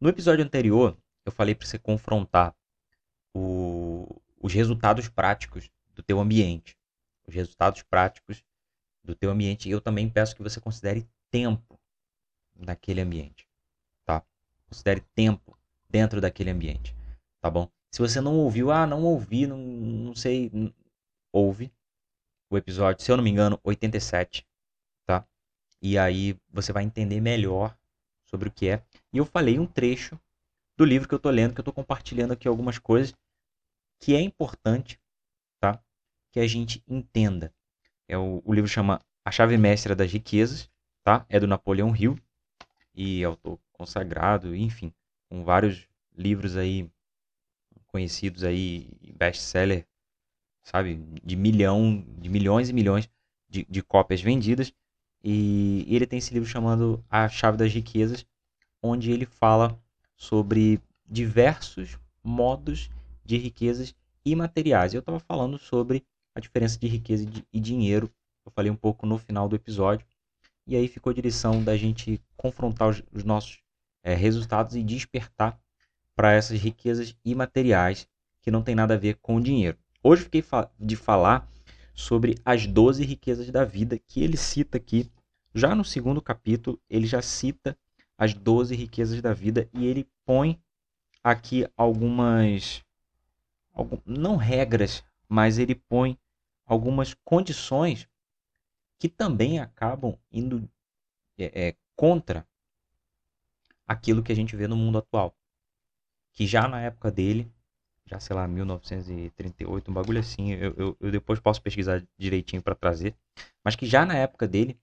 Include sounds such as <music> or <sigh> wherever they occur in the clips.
No episódio anterior, eu falei para você confrontar o, os resultados práticos do teu ambiente. Os resultados práticos do teu ambiente. Eu também peço que você considere tempo naquele ambiente, tá? Considere tempo dentro daquele ambiente, tá bom? Se você não ouviu, ah, não ouvi, não, não sei, ouve o episódio, se eu não me engano, 87, tá? E aí você vai entender melhor sobre o que é. E eu falei um trecho do livro que eu tô lendo, que eu tô compartilhando aqui algumas coisas que é importante, tá? Que a gente entenda. É o, o livro chama A Chave Mestra das Riquezas, tá? É do Napoleão Hill e autor consagrado, enfim, com vários livros aí conhecidos aí, best-seller, sabe, de milhão, de milhões e milhões de, de cópias vendidas. E, e ele tem esse livro chamado A Chave das Riquezas, onde ele fala sobre diversos modos de riquezas imateriais. Eu estava falando sobre a diferença de riqueza e dinheiro. Eu falei um pouco no final do episódio. E aí ficou a direção da gente confrontar os, os nossos é, resultados e despertar para essas riquezas imateriais que não tem nada a ver com o dinheiro. Hoje fiquei fa de falar sobre as 12 riquezas da vida que ele cita aqui. Já no segundo capítulo, ele já cita as 12 riquezas da vida e ele põe aqui algumas algum, não regras, mas ele põe algumas condições que também acabam indo é, é, contra aquilo que a gente vê no mundo atual. Que já na época dele, já sei lá, 1938, um bagulho assim, eu, eu, eu depois posso pesquisar direitinho para trazer, mas que já na época dele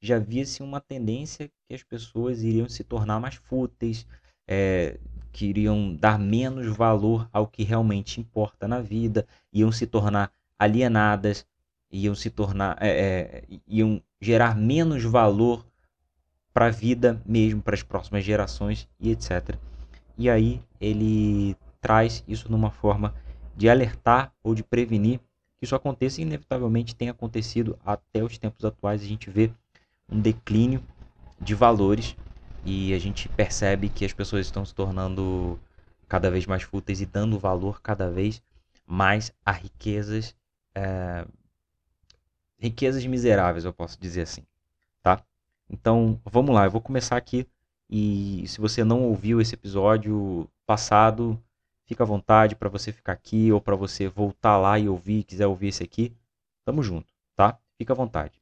já via-se uma tendência que as pessoas iriam se tornar mais fúteis, é, que iriam dar menos valor ao que realmente importa na vida, iam se tornar alienadas, iam se tornar, é, é, iam gerar menos valor para a vida mesmo, para as próximas gerações e etc. E aí ele traz isso numa forma de alertar ou de prevenir que isso aconteça e inevitavelmente tem acontecido até os tempos atuais. A gente vê um declínio de valores e a gente percebe que as pessoas estão se tornando cada vez mais fúteis e dando valor cada vez mais a riquezas é, riquezas miseráveis, eu posso dizer assim, tá? Então, vamos lá, eu vou começar aqui e se você não ouviu esse episódio passado, fica à vontade para você ficar aqui ou para você voltar lá e ouvir, quiser ouvir esse aqui, tamo junto, tá? Fica à vontade.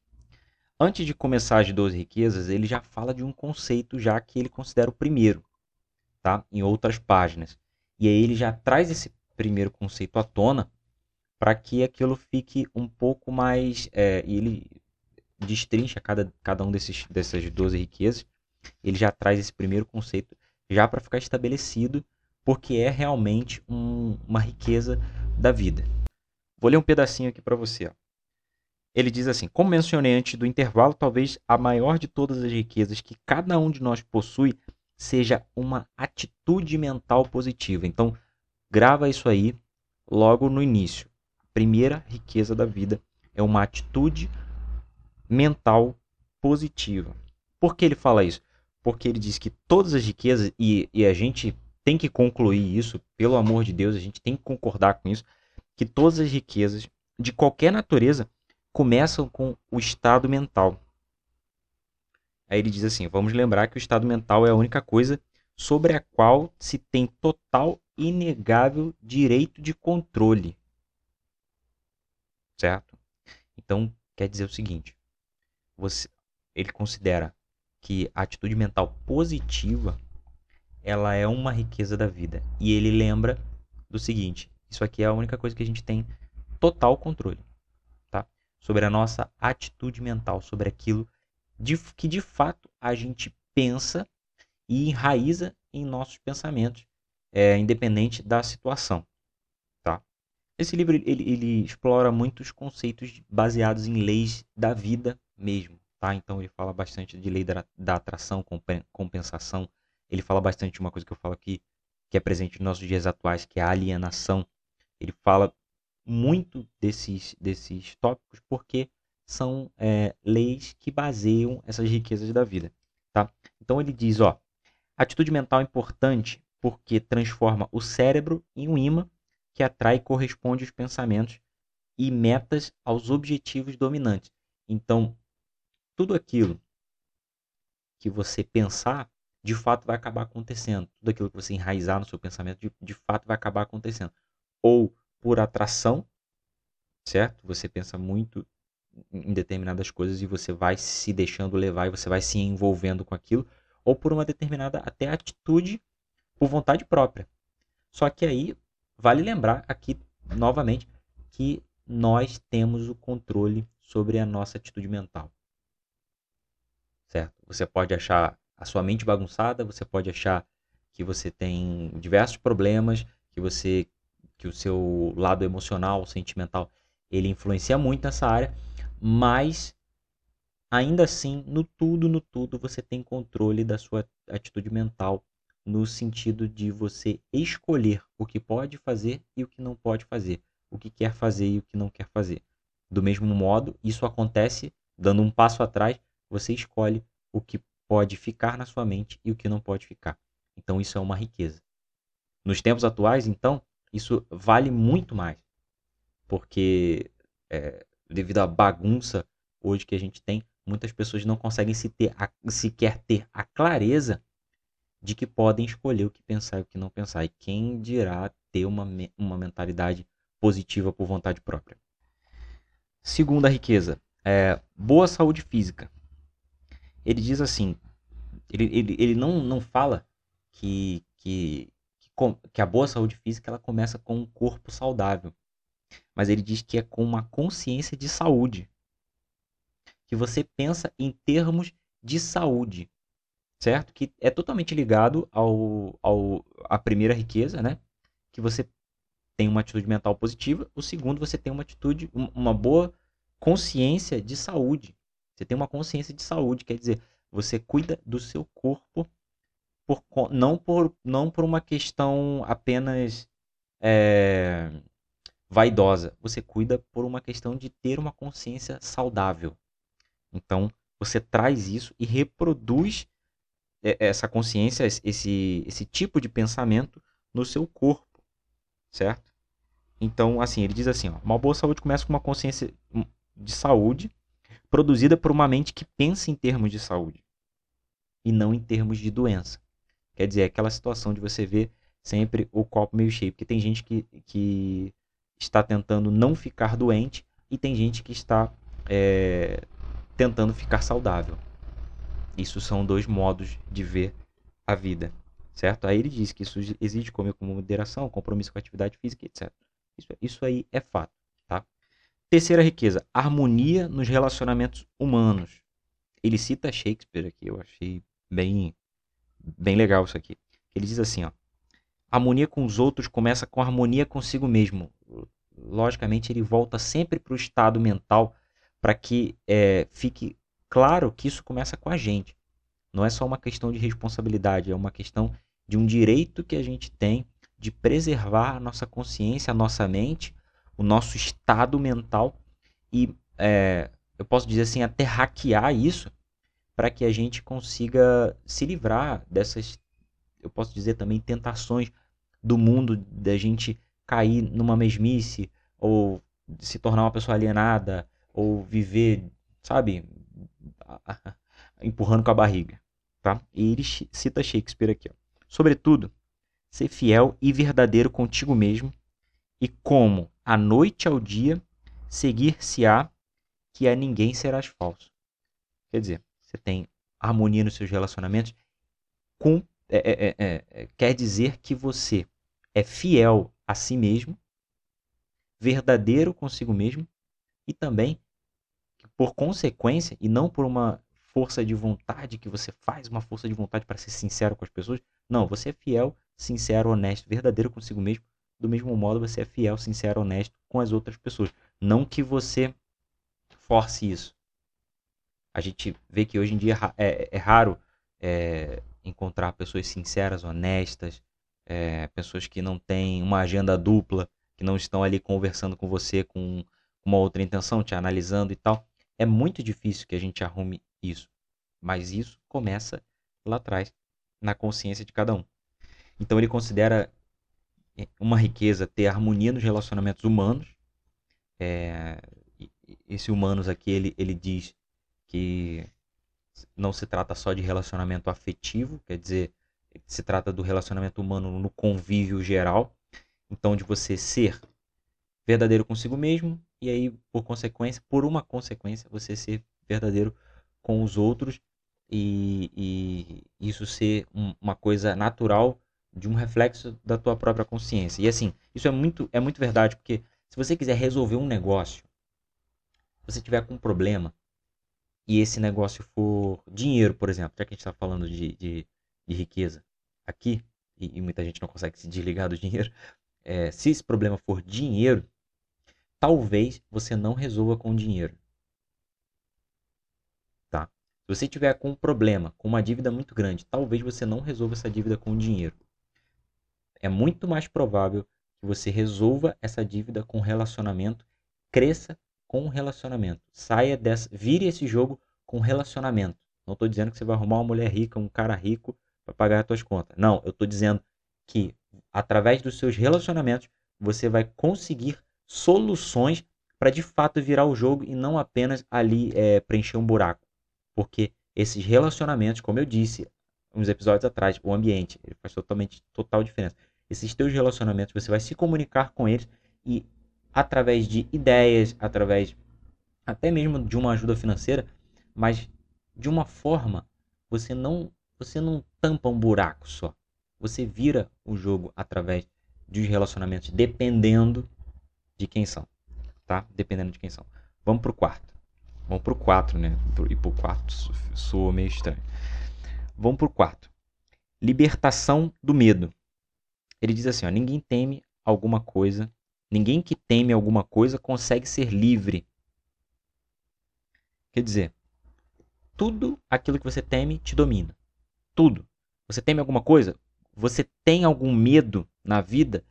Antes de começar as 12 riquezas, ele já fala de um conceito já que ele considera o primeiro, tá? Em outras páginas. E aí ele já traz esse primeiro conceito à tona para que aquilo fique um pouco mais. É, ele destrincha cada, cada um desses, dessas 12 riquezas. Ele já traz esse primeiro conceito já para ficar estabelecido, porque é realmente um, uma riqueza da vida. Vou ler um pedacinho aqui para você. Ó. Ele diz assim: Como mencionei antes do intervalo, talvez a maior de todas as riquezas que cada um de nós possui seja uma atitude mental positiva. Então, grava isso aí logo no início primeira riqueza da vida é uma atitude mental positiva. Por que ele fala isso? Porque ele diz que todas as riquezas, e, e a gente tem que concluir isso, pelo amor de Deus, a gente tem que concordar com isso, que todas as riquezas de qualquer natureza começam com o estado mental. Aí ele diz assim: vamos lembrar que o estado mental é a única coisa sobre a qual se tem total e inegável direito de controle certo? Então, quer dizer o seguinte: você, ele considera que a atitude mental positiva ela é uma riqueza da vida. E ele lembra do seguinte: isso aqui é a única coisa que a gente tem total controle? Sobre a nossa atitude mental, sobre aquilo de, que de fato a gente pensa e enraiza em nossos pensamentos, é, independente da situação. Esse livro ele, ele explora muitos conceitos baseados em leis da vida mesmo, tá? Então ele fala bastante de lei da, da atração, compensação. Ele fala bastante de uma coisa que eu falo aqui, que é presente nos nossos dias atuais, que é a alienação. Ele fala muito desses, desses tópicos porque são é, leis que baseiam essas riquezas da vida, tá? Então ele diz, ó, Atitude mental é importante porque transforma o cérebro em um imã que atrai e corresponde os pensamentos e metas aos objetivos dominantes. Então, tudo aquilo que você pensar, de fato vai acabar acontecendo. Tudo aquilo que você enraizar no seu pensamento, de, de fato vai acabar acontecendo. Ou por atração, certo? Você pensa muito em determinadas coisas e você vai se deixando levar e você vai se envolvendo com aquilo, ou por uma determinada até atitude por vontade própria. Só que aí vale lembrar aqui novamente que nós temos o controle sobre a nossa atitude mental. Certo? Você pode achar a sua mente bagunçada, você pode achar que você tem diversos problemas, que você que o seu lado emocional, sentimental, ele influencia muito nessa área, mas ainda assim, no tudo, no tudo, você tem controle da sua atitude mental no sentido de você escolher o que pode fazer e o que não pode fazer, o que quer fazer e o que não quer fazer. Do mesmo modo, isso acontece dando um passo atrás, você escolhe o que pode ficar na sua mente e o que não pode ficar. Então, isso é uma riqueza. Nos tempos atuais, então, isso vale muito mais, porque é, devido à bagunça hoje que a gente tem, muitas pessoas não conseguem se ter a, sequer ter a clareza de que podem escolher o que pensar e o que não pensar. E quem dirá ter uma, uma mentalidade positiva por vontade própria. Segunda riqueza, é boa saúde física. Ele diz assim, ele, ele, ele não, não fala que, que, que a boa saúde física ela começa com um corpo saudável. Mas ele diz que é com uma consciência de saúde. Que você pensa em termos de saúde certo? Que é totalmente ligado ao, ao à primeira riqueza, né? Que você tem uma atitude mental positiva. O segundo, você tem uma atitude, uma boa consciência de saúde. Você tem uma consciência de saúde, quer dizer, você cuida do seu corpo por, não, por, não por uma questão apenas é, vaidosa. Você cuida por uma questão de ter uma consciência saudável. Então, você traz isso e reproduz essa consciência, esse, esse tipo de pensamento no seu corpo, certo? Então, assim, ele diz assim, ó, uma boa saúde começa com uma consciência hum, de saúde produzida por uma mente que pensa em termos de saúde e não em termos de doença. Quer dizer, é aquela situação de você ver sempre o copo meio cheio, porque tem gente que, que está tentando não ficar doente e tem gente que está é, tentando ficar saudável. Isso são dois modos de ver a vida, certo? Aí ele diz que isso exige comer com moderação, compromisso com a atividade física, etc. Isso, isso aí é fato, tá? Terceira riqueza, harmonia nos relacionamentos humanos. Ele cita Shakespeare aqui, eu achei bem, bem legal isso aqui. Ele diz assim, ó, harmonia com os outros começa com harmonia consigo mesmo. Logicamente, ele volta sempre para o estado mental para que é, fique Claro que isso começa com a gente. Não é só uma questão de responsabilidade, é uma questão de um direito que a gente tem de preservar a nossa consciência, a nossa mente, o nosso estado mental e é, eu posso dizer assim, até hackear isso para que a gente consiga se livrar dessas, eu posso dizer também, tentações do mundo da gente cair numa mesmice ou se tornar uma pessoa alienada ou viver, sabe, empurrando com a barriga. Tá? E ele cita Shakespeare aqui. Ó. Sobretudo, ser fiel e verdadeiro contigo mesmo, e como a noite ao dia seguir-se-á que a ninguém serás falso. Quer dizer, você tem harmonia nos seus relacionamentos, com, é, é, é, é quer dizer que você é fiel a si mesmo, verdadeiro consigo mesmo e também por consequência e não por uma força de vontade que você faz, uma força de vontade para ser sincero com as pessoas. Não, você é fiel, sincero, honesto, verdadeiro consigo mesmo. Do mesmo modo, você é fiel, sincero, honesto com as outras pessoas. Não que você force isso. A gente vê que hoje em dia é, é, é raro é, encontrar pessoas sinceras, honestas, é, pessoas que não têm uma agenda dupla, que não estão ali conversando com você com uma outra intenção, te analisando e tal. É muito difícil que a gente arrume isso, mas isso começa lá atrás, na consciência de cada um. Então ele considera é, uma riqueza ter harmonia nos relacionamentos humanos. É, esse humanos aqui ele, ele diz que não se trata só de relacionamento afetivo, quer dizer, se trata do relacionamento humano no convívio geral. Então, de você ser verdadeiro consigo mesmo e aí, por consequência, por uma consequência, você ser verdadeiro com os outros e, e isso ser um, uma coisa natural de um reflexo da tua própria consciência. E assim, isso é muito, é muito verdade, porque se você quiser resolver um negócio, se você tiver com um problema e esse negócio for dinheiro, por exemplo, já que a gente está falando de, de, de, riqueza aqui, e, e, muita gente não consegue se desligar do dinheiro, é, se esse problema for dinheiro, talvez você não resolva com dinheiro. Tá? Se você tiver com um problema, com uma dívida muito grande, talvez você não resolva essa dívida com dinheiro. É muito mais provável que você resolva essa dívida com relacionamento, cresça com relacionamento. Saia dessa, vire esse jogo com relacionamento. Não estou dizendo que você vai arrumar uma mulher rica, um cara rico para pagar as suas contas. Não, eu estou dizendo que através dos seus relacionamentos você vai conseguir soluções para de fato virar o jogo e não apenas ali é, preencher um buraco. Porque esses relacionamentos, como eu disse uns episódios atrás, o ambiente, ele faz totalmente total diferença. Esses teus relacionamentos, você vai se comunicar com eles e através de ideias, através até mesmo de uma ajuda financeira, mas de uma forma você não você não tampa um buraco só. Você vira o jogo através dos relacionamentos, dependendo de quem são, tá? Dependendo de quem são. Vamos pro quarto. Vamos pro 4, né? E pro quarto soa meio estranho. Vamos pro quarto. Libertação do medo. Ele diz assim, ó, ninguém teme alguma coisa, ninguém que teme alguma coisa consegue ser livre. Quer dizer, tudo aquilo que você teme te domina. Tudo. Você teme alguma coisa? Você tem algum medo na vida?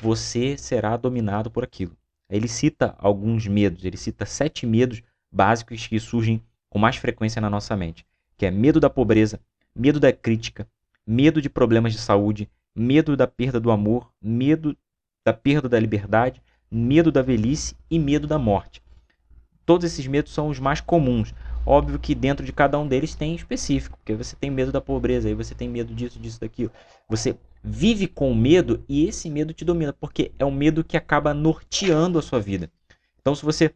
você será dominado por aquilo. Ele cita alguns medos, ele cita sete medos básicos que surgem com mais frequência na nossa mente, que é medo da pobreza, medo da crítica, medo de problemas de saúde, medo da perda do amor, medo da perda da liberdade, medo da velhice e medo da morte. Todos esses medos são os mais comuns. Óbvio que dentro de cada um deles tem específico, porque você tem medo da pobreza, aí você tem medo disso, disso, daquilo. Você vive com medo e esse medo te domina, porque é um medo que acaba norteando a sua vida. Então, se você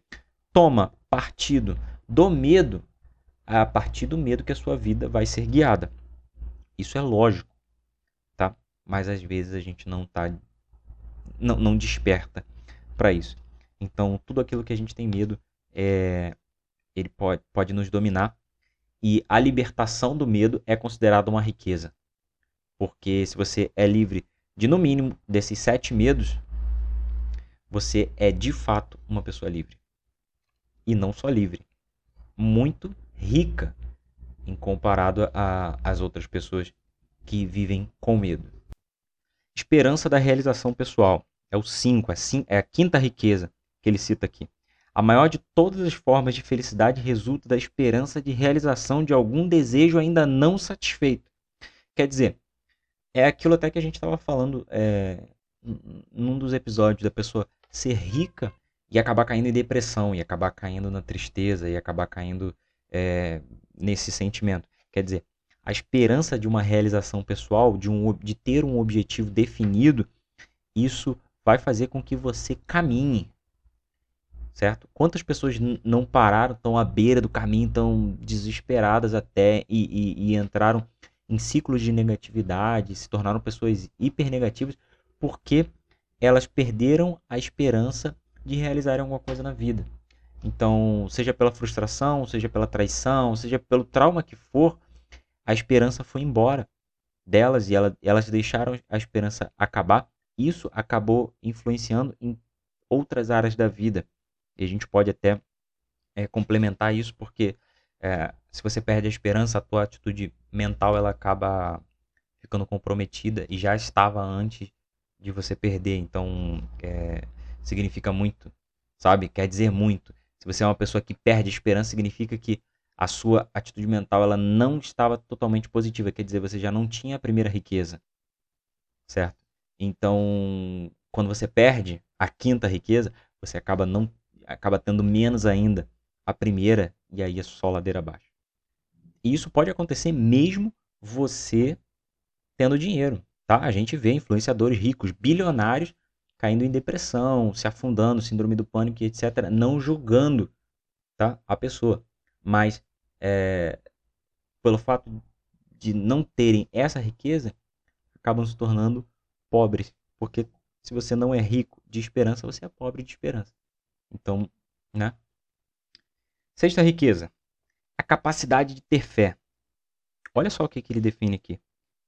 toma partido do medo, é a partir do medo que a sua vida vai ser guiada. Isso é lógico, tá? Mas às vezes a gente não tá não, não desperta para isso. Então, tudo aquilo que a gente tem medo é ele pode, pode nos dominar e a libertação do medo é considerada uma riqueza. Porque se você é livre de, no mínimo, desses sete medos, você é de fato uma pessoa livre. E não só livre, muito rica em comparado às outras pessoas que vivem com medo. Esperança da realização pessoal. É o 5, é a quinta riqueza que ele cita aqui. A maior de todas as formas de felicidade resulta da esperança de realização de algum desejo ainda não satisfeito. Quer dizer, é aquilo até que a gente estava falando é, num dos episódios da pessoa ser rica e acabar caindo em depressão, e acabar caindo na tristeza, e acabar caindo é, nesse sentimento. Quer dizer, a esperança de uma realização pessoal, de, um, de ter um objetivo definido, isso vai fazer com que você caminhe, certo? Quantas pessoas não pararam, estão à beira do caminho, estão desesperadas até e, e, e entraram em ciclos de negatividade, se tornaram pessoas hipernegativas porque elas perderam a esperança de realizarem alguma coisa na vida. Então, seja pela frustração, seja pela traição, seja pelo trauma que for, a esperança foi embora delas e ela, elas deixaram a esperança acabar. Isso acabou influenciando em outras áreas da vida. E a gente pode até é, complementar isso porque é, se você perde a esperança, a tua atitude mental ela acaba ficando comprometida e já estava antes de você perder. Então, é, significa muito, sabe? Quer dizer muito. Se você é uma pessoa que perde a esperança, significa que a sua atitude mental ela não estava totalmente positiva, quer dizer, você já não tinha a primeira riqueza, certo? Então, quando você perde a quinta riqueza, você acaba não acaba tendo menos ainda a primeira e aí é só ladeira abaixo. E isso pode acontecer mesmo você tendo dinheiro, tá? A gente vê influenciadores ricos, bilionários caindo em depressão, se afundando, síndrome do pânico, etc, não julgando, tá? A pessoa, mas é, pelo fato de não terem essa riqueza, acabam se tornando pobres, porque se você não é rico de esperança, você é pobre de esperança. Então, né? Sexta riqueza, a capacidade de ter fé. Olha só o que, que ele define aqui.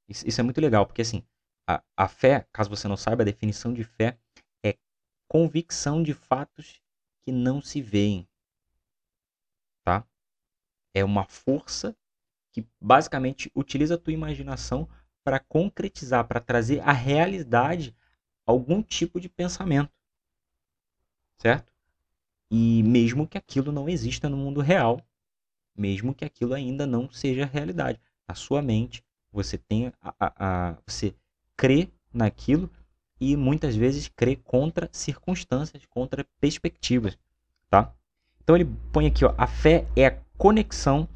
Isso, isso é muito legal, porque assim, a, a fé, caso você não saiba, a definição de fé é convicção de fatos que não se veem. Tá? É uma força que basicamente utiliza a tua imaginação para concretizar, para trazer à realidade algum tipo de pensamento. Certo? E mesmo que aquilo não exista no mundo real, mesmo que aquilo ainda não seja realidade, na sua mente você tem a, a, a você crê naquilo e muitas vezes crê contra circunstâncias, contra perspectivas, tá? Então ele põe aqui, ó, a fé é a conexão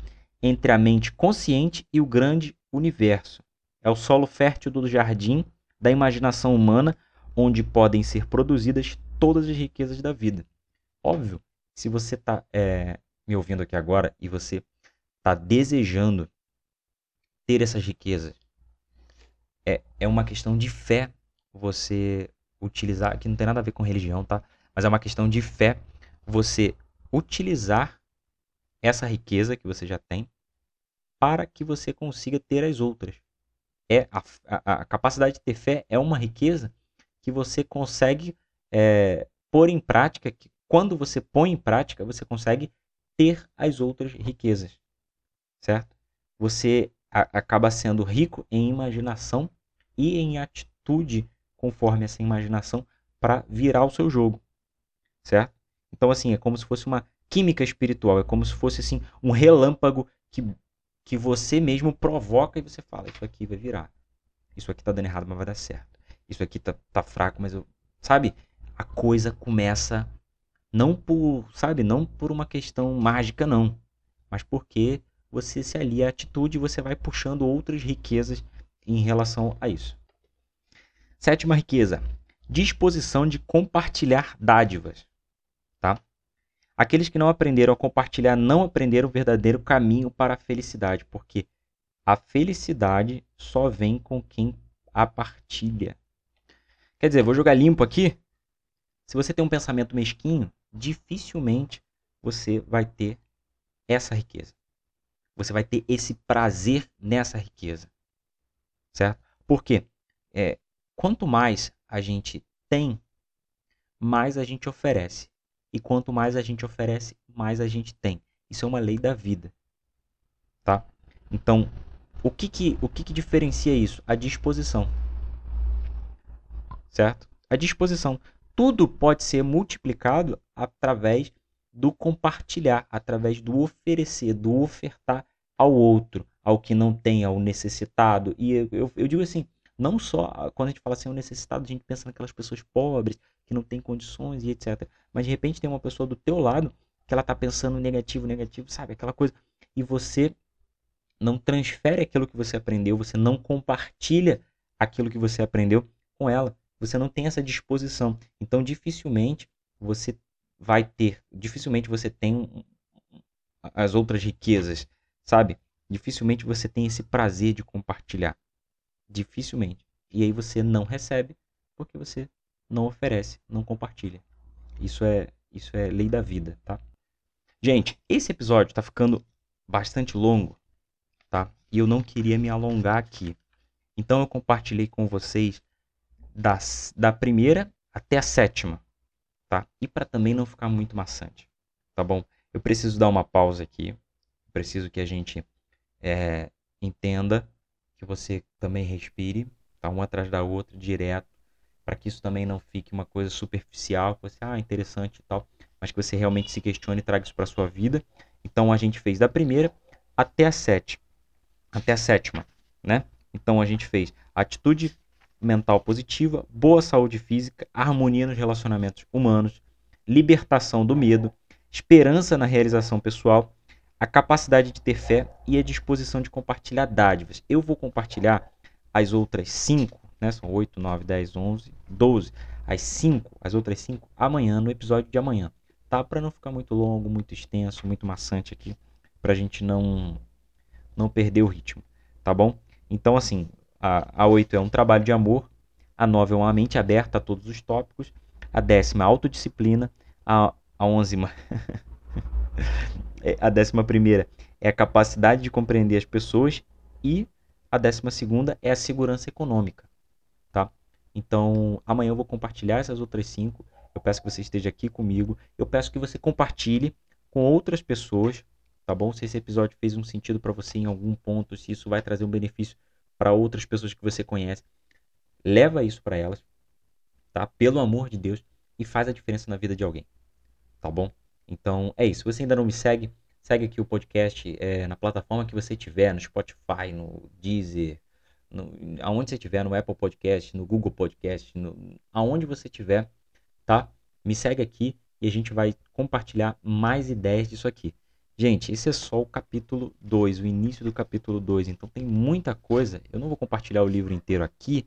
entre a mente consciente e o grande universo. É o solo fértil do jardim da imaginação humana, onde podem ser produzidas todas as riquezas da vida. Óbvio, se você está é, me ouvindo aqui agora e você está desejando ter essas riquezas, é, é uma questão de fé você utilizar, que não tem nada a ver com religião, tá? Mas é uma questão de fé você utilizar essa riqueza que você já tem para que você consiga ter as outras. É a, a, a capacidade de ter fé é uma riqueza que você consegue é, pôr em prática, que quando você põe em prática, você consegue ter as outras riquezas, certo? Você a, acaba sendo rico em imaginação e em atitude conforme essa imaginação para virar o seu jogo, certo? Então assim é como se fosse uma química espiritual, é como se fosse assim um relâmpago que que você mesmo provoca e você fala isso aqui vai virar, isso aqui tá dando errado mas vai dar certo, isso aqui tá, tá fraco mas eu, sabe? A coisa começa não por, sabe, não por uma questão mágica não, mas porque você se alia à atitude e você vai puxando outras riquezas em relação a isso. Sétima riqueza, disposição de compartilhar dádivas? Aqueles que não aprenderam a compartilhar não aprenderam o verdadeiro caminho para a felicidade, porque a felicidade só vem com quem a partilha. Quer dizer, vou jogar limpo aqui. Se você tem um pensamento mesquinho, dificilmente você vai ter essa riqueza. Você vai ter esse prazer nessa riqueza. Certo? Porque é, quanto mais a gente tem, mais a gente oferece. E quanto mais a gente oferece, mais a gente tem. Isso é uma lei da vida. Tá? Então, o que que, o que, que diferencia isso? A disposição. Certo? A disposição tudo pode ser multiplicado através do compartilhar, através do oferecer, do ofertar ao outro, ao que não tem, ao necessitado. E eu, eu, eu digo assim, não só quando a gente fala assim, o necessitado, a gente pensa naquelas pessoas pobres, que não têm condições e etc. Mas de repente tem uma pessoa do teu lado que ela está pensando negativo, negativo, sabe? Aquela coisa. E você não transfere aquilo que você aprendeu, você não compartilha aquilo que você aprendeu com ela você não tem essa disposição. Então, dificilmente você vai ter, dificilmente você tem as outras riquezas, sabe? Dificilmente você tem esse prazer de compartilhar. Dificilmente. E aí você não recebe porque você não oferece, não compartilha. Isso é, isso é lei da vida, tá? Gente, esse episódio tá ficando bastante longo, tá? E eu não queria me alongar aqui. Então eu compartilhei com vocês das, da primeira até a sétima, tá? E para também não ficar muito maçante, tá bom? Eu preciso dar uma pausa aqui, preciso que a gente é, entenda, que você também respire, tá? Uma atrás da outra, direto, para que isso também não fique uma coisa superficial, que você, ah, interessante e tal, mas que você realmente se questione e traga isso para sua vida. Então a gente fez da primeira até a sétima, até a sétima, né? Então a gente fez atitude mental positiva, boa saúde física, harmonia nos relacionamentos humanos, libertação do medo, esperança na realização pessoal, a capacidade de ter fé e a disposição de compartilhar dádivas. Eu vou compartilhar as outras cinco, né? São 8, 9, 10, 11, 12. As cinco, as outras cinco, amanhã, no episódio de amanhã. Tá? Para não ficar muito longo, muito extenso, muito maçante aqui, para a gente não, não perder o ritmo, tá bom? Então, assim, a, a 8 é um trabalho de amor, a 9 é uma mente aberta a todos os tópicos, a décima é autodisciplina, a, a 11 é, <laughs> a décima primeira é a capacidade de compreender as pessoas e a décima segunda é a segurança econômica, tá? Então, amanhã eu vou compartilhar essas outras cinco. Eu peço que você esteja aqui comigo. Eu peço que você compartilhe com outras pessoas, tá bom? Se esse episódio fez um sentido para você em algum ponto, se isso vai trazer um benefício para outras pessoas que você conhece, leva isso para elas, tá? Pelo amor de Deus e faz a diferença na vida de alguém, tá bom? Então é isso. Se você ainda não me segue, segue aqui o podcast é, na plataforma que você tiver, no Spotify, no Deezer, no, aonde você tiver, no Apple Podcast, no Google Podcast, no, aonde você tiver, tá? Me segue aqui e a gente vai compartilhar mais ideias disso aqui. Gente, esse é só o capítulo 2, o início do capítulo 2, então tem muita coisa. Eu não vou compartilhar o livro inteiro aqui,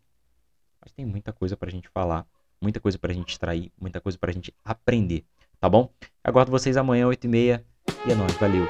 mas tem muita coisa para a gente falar, muita coisa para a gente extrair, muita coisa para a gente aprender, tá bom? Aguardo vocês amanhã, 8h30, e é nóis, valeu!